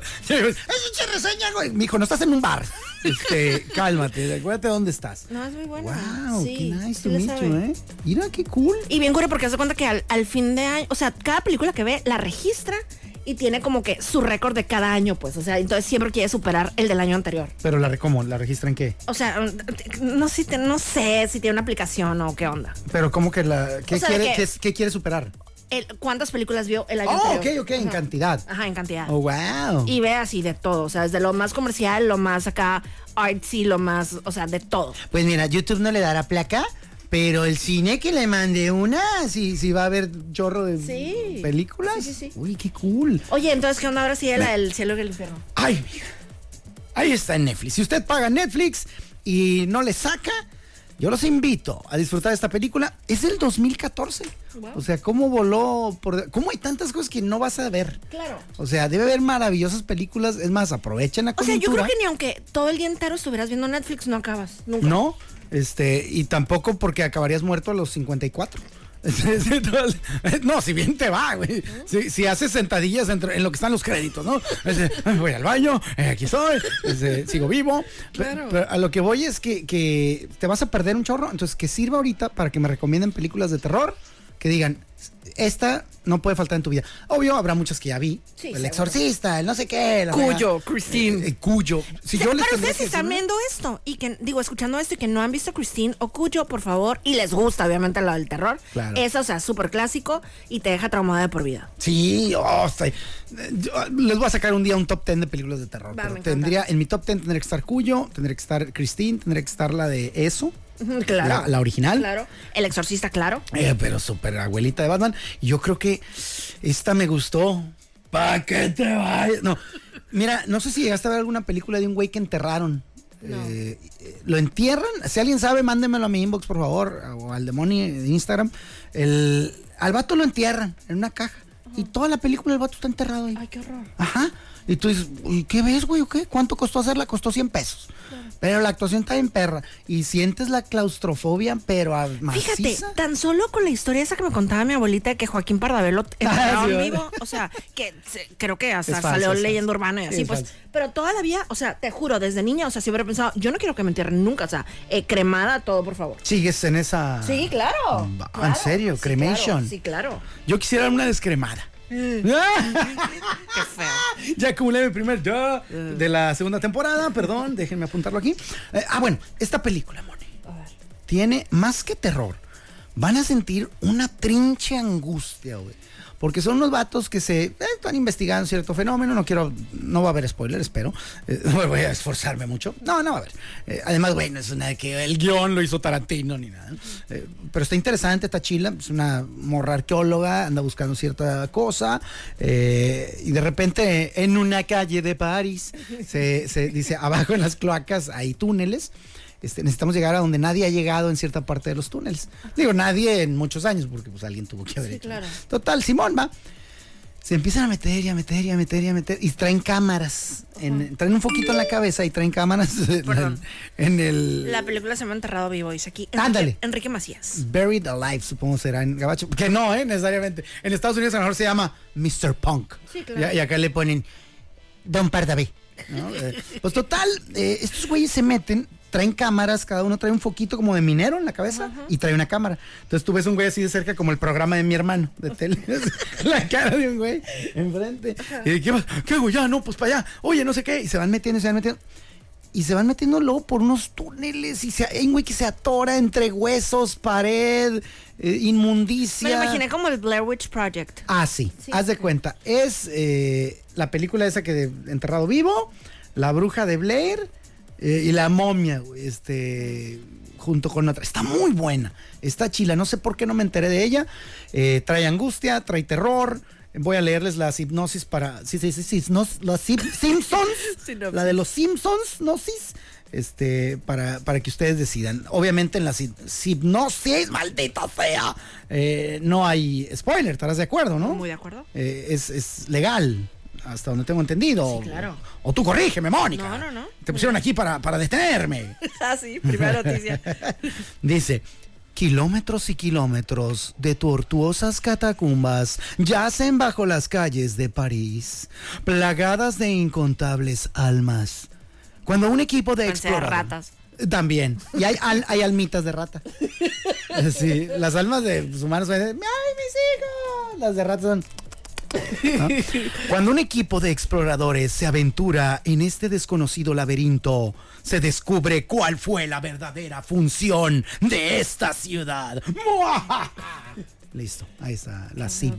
reseña, güey. Mijo, no estás en un bar. Este, cálmate, acuérdate dónde estás. No, es muy buena. Wow, Sí, qué nice sí to meet you, ¿eh? Mira qué cool. Y bien cura porque hace cuenta que al, al fin de año, o sea, cada película que ve la registra y tiene como que su récord de cada año, pues. O sea, entonces siempre quiere superar el del año anterior. Pero la, ¿cómo? ¿La registran qué? O sea, no, sé si te- no sé si tiene una aplicación o qué onda. Pero ¿cómo que la... ¿Qué, O sea, de quiere, que- qué es- qué quiere superar? El- ¿Cuántas películas vio el año Oh, ok, anterior? ok, en cantidad. Ajá, en cantidad. Oh, wow. Y ve así de todo, o sea, desde lo más comercial, lo más acá artsy, lo más, o sea, de todo. Pues mira, YouTube no le dará placa, pero el cine que le mande una, si, si va a haber chorro de Sí. películas. Sí, sí, sí. Uy, qué cool. Oye, entonces, ¿qué onda ahora sí la del cielo y el infierno? Ay, mija. Ahí está en Netflix. Si usted paga Netflix y no le saca, yo los invito a disfrutar de esta película. Es del 2014. O sea, ¿cómo voló? Por... ¿Cómo hay tantas cosas que no vas a ver? Claro. O sea, debe haber maravillosas películas. Es más, aprovechen la O sea, yo creo que ni aunque todo el día entero estuvieras viendo Netflix, no acabas. Nunca. No, este, y tampoco porque acabarías muerto a los 54. no, si bien te va, güey. Si, si haces sentadillas entre- en lo que están los créditos, ¿no? Voy al baño, eh, aquí estoy, sigo vivo. Claro. Pero a lo que voy es que, que te vas a perder un chorro, entonces que sirva ahorita para que me recomienden películas de terror que digan, esta no puede faltar en tu vida. Obvio, habrá muchas que ya vi. Sí, el seguro. exorcista, el no sé qué. la Cuyo, verdad. Christine. Eh, eh, cuyo. Si yo ustedes que están viendo esto y que, digo, escuchando esto y que no han visto Christine o Cuyo, por favor, y les gusta, obviamente, lo del terror. Claro. Eso, o sea, súper clásico y te deja traumada de por vida. Sí, oh, estoy- yo, les voy a sacar un día un top 10 de películas de terror. Va, pero tendría, en mi top 10 tendría que estar Cuyo, tendría que estar Christine, tendría que estar la de Eso, Claro. la, la original. Claro. El exorcista, claro. Eh, pero súper abuelita de Batman. Yo creo que esta me gustó. ¿Para qué te vayas? No, mira, no sé si llegaste a ver alguna película de un güey que enterraron. Eh, eh, lo entierran. Si alguien sabe, mándemelo a mi inbox, por favor, o al demonio de Instagram. El, al vato lo entierran en una caja. Y toda la película el vato está enterrado ahí. Ay, qué horror. Ajá. Y tú dices, ¿y qué ves, güey? ¿O qué? ¿Cuánto costó hacerla? Costó 100 pesos. Pero la actuación está en perra. Y sientes la claustrofobia, pero a Fíjate, maciza. tan solo con la historia esa que me contaba mi abuelita de que Joaquín Pardavelo Ah, enterrado sí, en vivo, o sea, que se- creo que hasta falso, salió falso. urbana y así, Es pues. falso. Pero toda la vida, o sea, te juro, desde niña, o sea, siempre he pensado, yo no quiero que me entierren nunca, o sea, eh, cremada, todo, por favor. Sigues en esa. Sí, claro. Ah, ¿en claro. serio? Sí, Cremation. claro, Sí, claro. Yo quisiera una descremada. Qué feo. ya acumulé mi primer ya de la segunda temporada, perdón, déjenme apuntarlo aquí. Eh, ah, bueno, esta película, Moni, tiene más que terror. Van a sentir una trinche angustia, güey. Porque son unos vatos que se eh, están investigando cierto fenómeno. No quiero, no va a haber spoiler, espero. Eh, voy a esforzarme mucho. No, no va a haber. Eh, además, güey, no es una de que el guion lo hizo Tarantino ni nada. Eh, pero está interesante, está chila. Es una morra arqueóloga, anda buscando cierta cosa. y de repente, en una calle de París, se, se dice abajo en las cloacas hay túneles. Este, necesitamos llegar a donde nadie ha llegado en cierta parte de los túneles. Digo, nadie en muchos años, porque pues alguien tuvo que haber Sí, hecho. claro. Total, Simón va. Se empiezan a meter y a meter y a meter y a meter. Y traen cámaras. En- traen un foquito en la cabeza y traen cámaras en, Perdón. en el. La película se llama Enterrado Vivo, dice aquí. Enrique, Ándale. Enrique Macías. Buried Alive, supongo será en Gabacho. Que no, ¿eh? Necesariamente. En Estados Unidos a lo mejor se llama Mr. Punk. Sí, claro. Y, y acá le ponen Don Pardavé. ¿no? Eh, pues total, eh, estos güeyes se meten, traen cámaras, cada uno trae un foquito como de minero en la cabeza y trae una cámara. Entonces tú ves un güey así de cerca como el programa de mi hermano de tele. la cara de un güey enfrente. Y ¿qué, va- ¿qué hago ya? No, pues para allá. Oye, no sé qué. Y se van metiendo y se van metiendo. Y se van metiendo luego por unos túneles y se, hay un güey que se atora entre huesos, pared, eh, inmundicia. Me lo imaginé como el Blair Witch Project. Ah, sí, Sí. haz de cuenta. Es eh, la película esa que de Enterrado Vivo, La Bruja de Blair eh, y La Momia, güey, este, junto con otra. Está muy buena, está chila. No sé por qué no me enteré de ella. Eh, trae angustia, trae terror. Voy a leerles las hipnosis para. Sí, sí, sí, sí. hipnos- las Simpsons. La de los Simpsons, gnosis. Este, para, para que ustedes decidan. Obviamente en las hip- hipnosis, maldita sea, eh, no hay spoiler, estarás de acuerdo, ¿no? Muy de acuerdo. Es, es legal, hasta donde tengo entendido. Sí, claro. O, tú corrígeme, Mónica. No, no, no. Te pusieron aquí para, para detenerme. ah, sí, primera noticia. Dice, kilómetros y kilómetros de tortuosas catacumbas yacen bajo las calles de París, plagadas de incontables almas. Cuando un equipo de exploradores... También. Y hay, al- hay almitas de rata. Sí, las almas de los humanos son ¡ay, mis hijos! Las de ratas son... ¿no? Cuando un equipo de exploradores se aventura en este desconocido laberinto, se descubre cuál fue la verdadera función de esta ciudad. Listo, ahí está, la sin.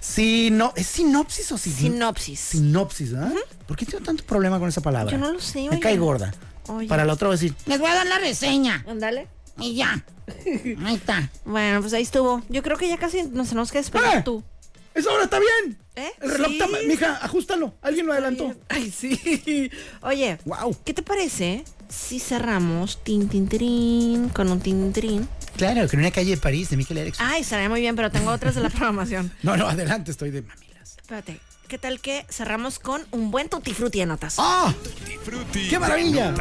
Sino, ¿Es sinopsis o sin- Sinopsis. Sinopsis, ¿ah? ¿Por qué tengo tanto problema con esa palabra? Yo no lo sé, Me cae gorda. Oye. Para la otra voy a decir, Les voy a dar la reseña. Ándale. Y ya. Ahí está. Bueno, pues ahí estuvo. Yo creo que ya casi nos tenemos que despedir ¡Eh! tú. ¡Esa hora está bien! ¿Eh? El reloj Sí. está... Mija, ajustalo. Alguien lo adelantó. Ay, sí. Oye, Wow. ¿qué te parece si cerramos tin tin tirín con un tin tirín? Claro, que en una calle de París, de Michael Erickson. Ay, estaría muy bien, pero tengo otras de la programación. No, no, adelante, estoy de mamilas. Espérate, ¿qué tal que cerramos con un buen tutti frutti de notas? ¡Ah! ¡Qué maravilla!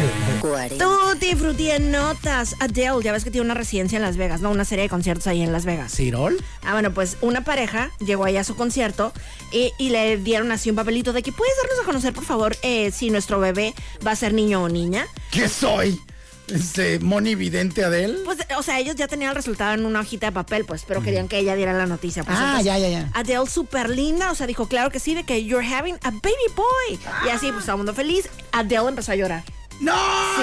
Tutti frutti de notas. Adele, ya ves que tiene una residencia en Las Vegas, ¿no? Una serie de conciertos ahí en Las Vegas. ¿Cirol? Ah, bueno, pues una pareja llegó ahí a su concierto y, y le dieron así un papelito de que puedes darnos a conocer, por favor, eh, si nuestro bebé va a ser niño o niña. ¿Qué soy? Este, Moni Vidente Adel. Pues, o sea, ellos ya tenían el resultado en una hojita de papel, pues, pero querían que ella diera la noticia. Pues, Ah, entonces, ya, ya, ya. Adele súper linda, o sea, dijo, claro que sí, de que you're having a baby boy. Y así, pues, todo el mundo feliz. Adele empezó a llorar. ¡No!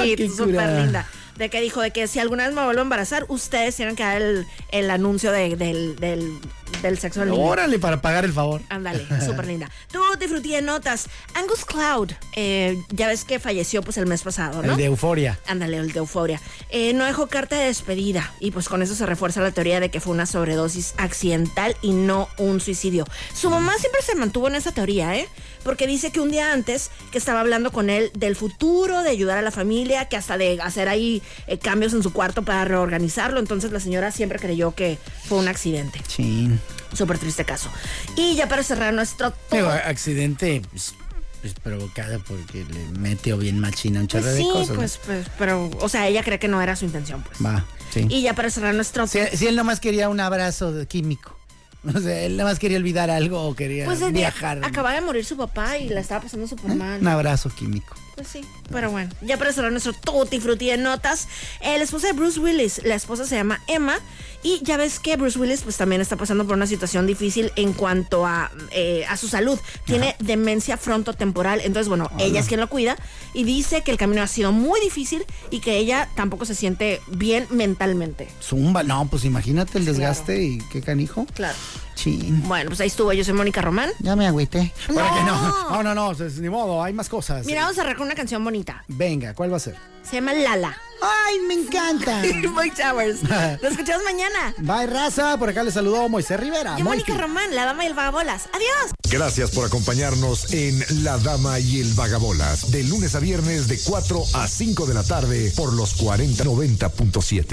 Sí, ¡Qué súper linda. De que dijo de que si alguna vez me vuelvo a embarazar, ustedes tienen que dar el, el anuncio de- del, del, del sexo del niño. Órale, para pagar el favor. Ándale, súper linda. Tú te frutí de notas. Angus Cloud, eh, ya ves que falleció pues el mes pasado, ¿no? El de Euforia. Ándale, el de euforia. Eh, no dejó carta de despedida y pues con eso se refuerza la teoría de que fue una sobredosis accidental y no un suicidio. Su mamá siempre se mantuvo en esa teoría, ¿eh? Porque dice que un día antes que estaba hablando con él del futuro, de ayudar a la familia, que hasta de hacer ahí eh, cambios en su cuarto para reorganizarlo. Entonces la señora siempre creyó que fue un accidente. Chin. Súper triste caso. Y ya para cerrar nuestro... Digo, accidente pues, pues, provocado porque le metió bien machina un chorro Pues de sí, cosas. ¿no? pues, pues, pero, o sea, ella cree que no era su intención, pues. Va, sí. Y ya para cerrar nuestro... Si, si él nomás quería un abrazo de químico. O sea, él nomás quería olvidar algo o quería Pues viajar. acaba de morir su papá y la estaba pasando súper mal. Un abrazo químico. Pues sí, pero bueno, ya para cerrar nuestro tutti frutti de notas, eh, la esposa de Bruce Willis, la esposa se llama Emma y ya ves que Bruce Willis pues también está pasando por una situación difícil en cuanto a, eh, a su salud. Tiene demencia frontotemporal, entonces bueno, ella es quien lo cuida y dice que el camino ha sido muy difícil y que ella tampoco se siente bien mentalmente. Zumba, no, pues imagínate el desgaste y qué canijo. Claro. Chin. Bueno, pues ahí estuvo, yo soy Mónica Román. Ya me agüité. ¿Para No. que no? No, no, no, pues, ni modo, hay más cosas. Mira, vamos a cerrar con una canción bonita. Venga, ¿cuál va a ser? Se llama Lala. ¡Ay, me encanta! Mike Towers. Lo escuchamos mañana. Bye, raza. Por acá le saludó Moisés Rivera. Yo, Mónica. Román, la dama y el vagabolas. Adiós. Gracias por acompañarnos en La Dama y el Vagabolas, de lunes a viernes de 4 a 5 de la tarde por los 4090.7.